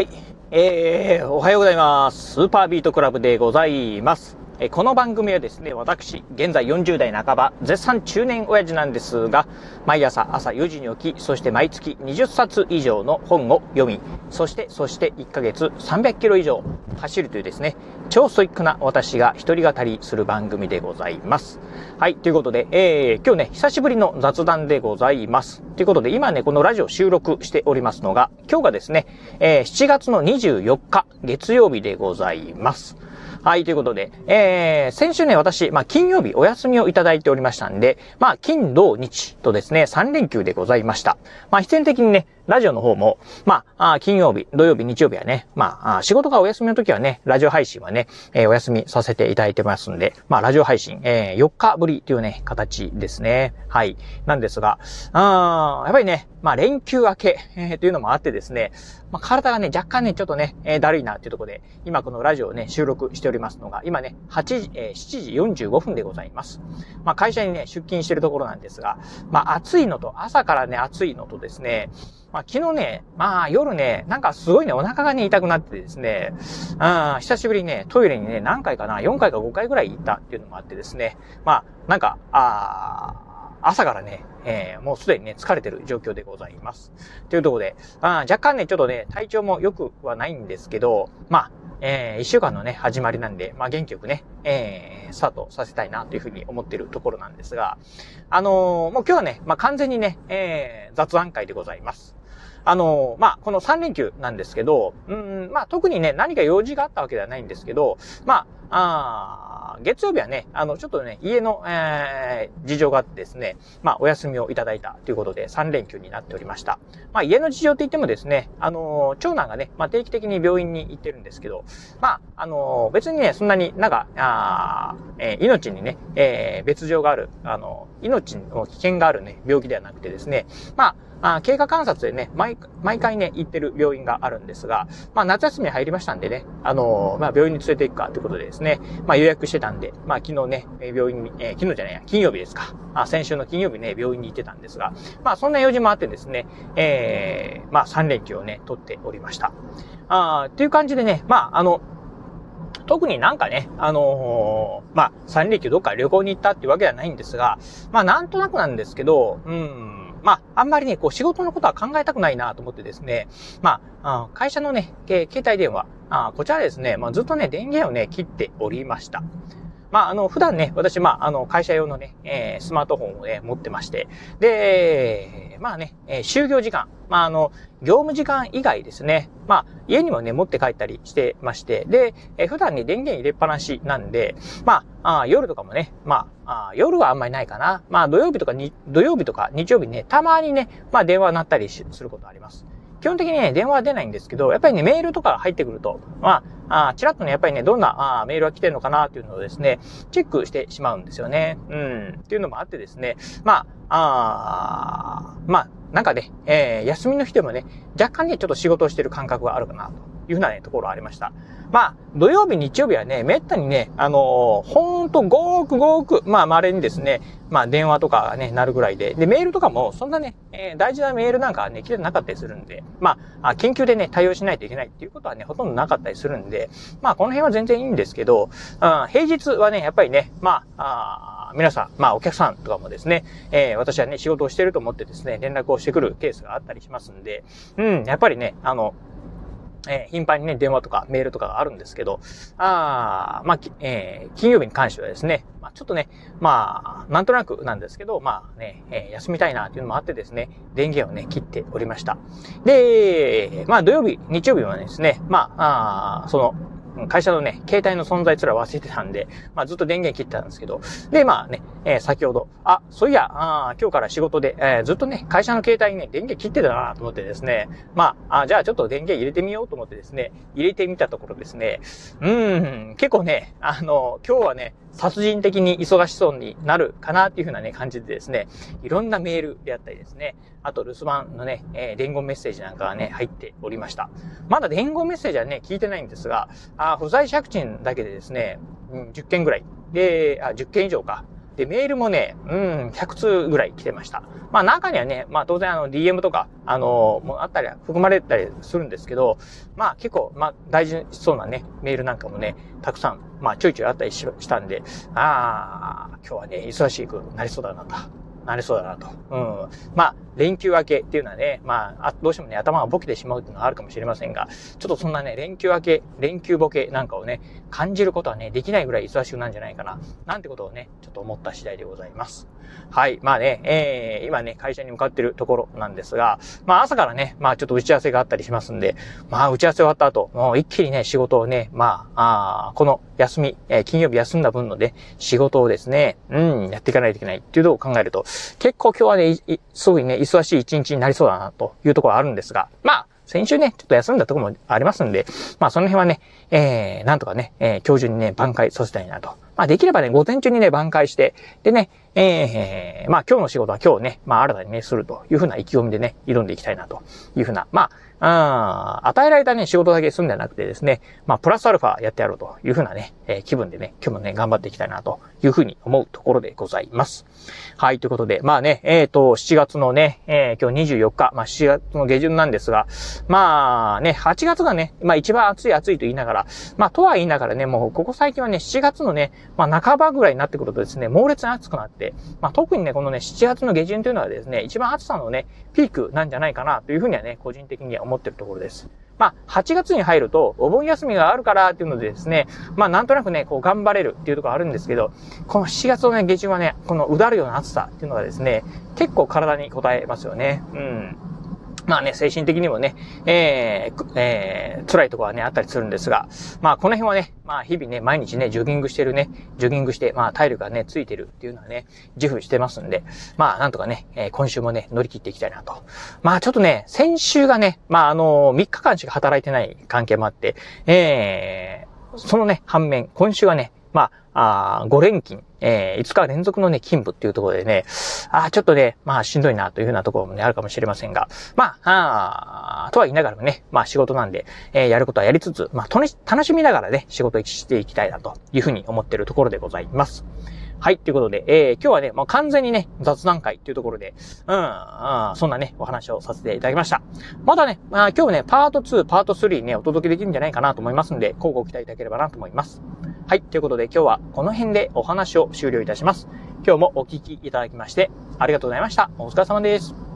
はい。えー、おはようございます。スーパービートクラブでございます。えこの番組はですね、私、現在40代半ば、絶賛中年親父なんですが、毎朝朝4時に起き、そして毎月20冊以上の本を読み、そして、そして1ヶ月300キロ以上走るというですね、超ストイックな私が一人語りする番組でございます。はい、ということで、えー、今日ね、久しぶりの雑談でございます。ということで、今ね、このラジオ収録しておりますのが、今日がですね、えー、7月の24日、月曜日でございます。はい、ということで、えー、先週ね、私、まあ、金曜日お休みをいただいておりましたんで、まあ、金、土、日とですね、3連休でございました。まあ、必然的にね、ラジオの方も、まあ、金曜日、土曜日、日曜日はね、まあ、仕事がお休みの時はね、ラジオ配信はね、えー、お休みさせていただいてますんで、まあ、ラジオ配信、えー、4日ぶりというね、形ですね。はい。なんですが、あやっぱりね、まあ、連休明け、えー、というのもあってですね、まあ、体がね、若干ね、ちょっとね、えー、だるいなっていうところで、今このラジオをね、収録しておりますのが、今ね、8時、えー、7時45分でございます。まあ、会社にね、出勤してるところなんですが、まあ、暑いのと、朝からね、暑いのとですね、まあ、昨日ね、まあ、夜ね、なんかすごいね、お腹がね、痛くなってですね、あ久しぶりにね、トイレにね、何回かな、4回か5回ぐらい行ったっていうのもあってですね、まあ、なんか、あ朝からね、えー、もうすでにね、疲れてる状況でございます。というところで、あ若干ね、ちょっとね、体調も良くはないんですけど、まあ、えー、一週間のね、始まりなんで、まあ、元気よくね、えー、スタートさせたいなというふうに思っているところなんですが、あのー、もう今日はね、まあ、完全にね、えー、雑談会でございます。あの、まあ、この3連休なんですけど、うん、まあ、特にね、何か用事があったわけではないんですけど、まあ、あ月曜日はね、あの、ちょっとね、家の、えー、事情があってですね、まあ、お休みをいただいたということで、3連休になっておりました。まあ、家の事情って言ってもですね、あの、長男がね、まあ、定期的に病院に行ってるんですけど、まあ、あの、別にね、そんなになんか、あえー、命にね、えー、別状がある、あの、命の危険があるね、病気ではなくてですね、まあ、あ経過観察でね、毎、毎回ね、行ってる病院があるんですが、まあ、夏休み入りましたんでね、あのー、まあ、病院に連れて行くかということでですね、まあ、予約してたんで、まあ、昨日ね、病院に、えー、昨日じゃないや、金曜日ですか。あ、先週の金曜日ね、病院に行ってたんですが、まあ、そんな用事もあってですね、えー、まあ、3連休をね、取っておりました。あっていう感じでね、まあ、あの、特になんかね、あのー、まあ、3連休どっか旅行に行ったってわけではないんですが、まあ、なんとなくなんですけど、うん、まあ、あんまりね、こう仕事のことは考えたくないなと思ってですね、まあ、会社のね、携帯電話、あこちらですね、まあ、ずっとね、電源をね、切っておりました。まあ、あの、普段ね、私、まあ、あの、会社用のね、えー、スマートフォンをね、持ってまして、で、まあね、えー、就業時間、まあ、あの、業務時間以外ですね、まあ、家にもね、持って帰ったりしてまして、で、えー、普段に電源入れっぱなしなんで、まあ、あ夜とかもね、まああ、夜はあんまりないかな。まあ、土曜日とかに、土曜日とか日曜日ね、たまにね、まあ、電話鳴ったりすることあります。基本的にね、電話は出ないんですけど、やっぱりね、メールとか入ってくると、まあ、あちらっとね、やっぱりね、どんなあメールが来てるのかなっていうのをですね、チェックしてしまうんですよね。うん。っていうのもあってですね、まあ、あまあ、なんかね、えー、休みの日でもね、若干ね、ちょっと仕事をしてる感覚があるかな、というふうなね、ところありました。まあ、土曜日、日曜日はね、めったにね、あのー、ほんとごーくごく、まあ、稀にですね、まあ、電話とかね、なるぐらいで、で、メールとかも、そんなね、えー、大事なメールなんかはね、来てなかったりするんで、まあ、緊急でね、対応しないといけないっていうことはね、ほとんどなかったりするんで、まあ、この辺は全然いいんですけど、うん、平日はね、やっぱりね、まあ、あ皆さん、まあ、お客さんとかもですね、えー、私はね、仕事をしてると思ってですね、連絡をしてくるケースがあったりしますんで、うん、やっぱりね、あの、えー、頻繁にね、電話とかメールとかがあるんですけど、あまあ、えー、金曜日に関してはですね、まあ、ちょっとね、まあ、なんとなくなんですけど、まあね、えー、休みたいなっていうのもあってですね、電源をね、切っておりました。で、まあ、土曜日、日曜日はですね、まあ、あその、会社のね、携帯の存在すら忘れてたんで、まあずっと電源切ってたんですけど、で、まあね、えー、先ほど、あ、そういや、あ今日から仕事で、えー、ずっとね、会社の携帯にね、電源切ってたなと思ってですね、まあ、あじゃあちょっと電源入れてみようと思ってですね、入れてみたところですね、うん、結構ね、あの、今日はね、殺人的に忙しそうになるかなっていうふうなね、感じでですね、いろんなメールであったりですね、あと留守番のね、えー、伝言メッセージなんかがね、入っておりました。まだ伝言メッセージはね、聞いてないんですが、あ不在借金だけでですね、うん、10件ぐらい。で、あ、10件以上か。で、メールもね、うん、100通ぐらい来てました。まあ中にはね、まあ当然あの DM とか、あのー、もあったり、含まれたりするんですけど、まあ結構、まあ大事そうなね、メールなんかもね、たくさん、まあちょいちょいあったりしたんで、ああ、今日はね、忙しくなりそうだなと。なりそうだなと。うん。まあ、連休明けっていうのはね、まあ、どうしてもね、頭がボケてしまうっていうのはあるかもしれませんが、ちょっとそんなね、連休明け、連休ボケなんかをね、感じることはね、できないぐらい忙しくなんじゃないかな、なんてことをね、ちょっと思った次第でございます。はい。まあね、えー、今ね、会社に向かってるところなんですが、まあ朝からね、まあちょっと打ち合わせがあったりしますんで、まあ打ち合わせ終わった後、もう一気にね、仕事をね、まあ、あこの休み、えー、金曜日休んだ分のね、仕事をですね、うん、やっていかないといけないっていうのを考えると、結構今日はね、すごいね、忙しい一日になりそうだなというところあるんですが、まあ、先週ね、ちょっと休んだとこもありますんで、まあその辺はね、えー、なんとかね、えー、今日中にね、挽回させたいなと。まあできればね、午前中にね、挽回して、でね、えー、まあ今日の仕事は今日ね、まあ新たにね、するというふうな意気込みでね、挑んでいきたいなというふうな、まあ、あ与えられたね、仕事だけ済んでなくてですね、まあ、プラスアルファやってやろうというふうなね、えー、気分でね、今日もね、頑張っていきたいなというふうに思うところでございます。はい、ということで、まあね、えっ、ー、と、7月のね、えー、今日24日、まあ、7月の下旬なんですが、まあね、8月がね、まあ一番暑い暑いと言いながら、まあとは言いながらね、もうここ最近はね、7月のね、まあ半ばぐらいになってくるとですね、猛烈に暑くなって、まあ特にね、このね、7月の下旬というのはですね、一番暑さのね、ピークなんじゃないかなというふうにはね、個人的には思ってるところです。まあ、8月に入ると、お盆休みがあるからっていうのでですね、まあ、なんとなくね、こう、頑張れるっていうところあるんですけど、この7月のね、下旬はね、このうだるような暑さっていうのがですね、結構体に応えますよね。うん。まあね、精神的にもね、えー、えー、辛いところはね、あったりするんですが、まあこの辺はね、まあ日々ね、毎日ね、ジョギングしてるね、ジョギングして、まあ体力がね、ついてるっていうのはね、自負してますんで、まあなんとかね、えー、今週もね、乗り切っていきたいなと。まあちょっとね、先週がね、まああの3日間しか働いてない関係もあって、えー、そのね、反面、今週はね、まあ、あ5連勤、えー、5日連続のね、勤務っていうところでね、あちょっとね、まあ、しんどいなというふうなところもね、あるかもしれませんが、まあ、あとは言いながらもね、まあ、仕事なんで、えー、やることはやりつつ、まあ、楽しみながらね、仕事していきたいなというふうに思ってるところでございます。はい、ということで、えー、今日はね、もう完全にね、雑談会っていうところで、うん、うん、そんなね、お話をさせていただきました。まだね、まあ、今日ね、パート2、パート3ね、お届けできるんじゃないかなと思いますんで、交互期待いただければなと思います。はい、ということで今日はこの辺でお話を終了いたします。今日もお聞きいただきまして、ありがとうございました。お疲れ様です。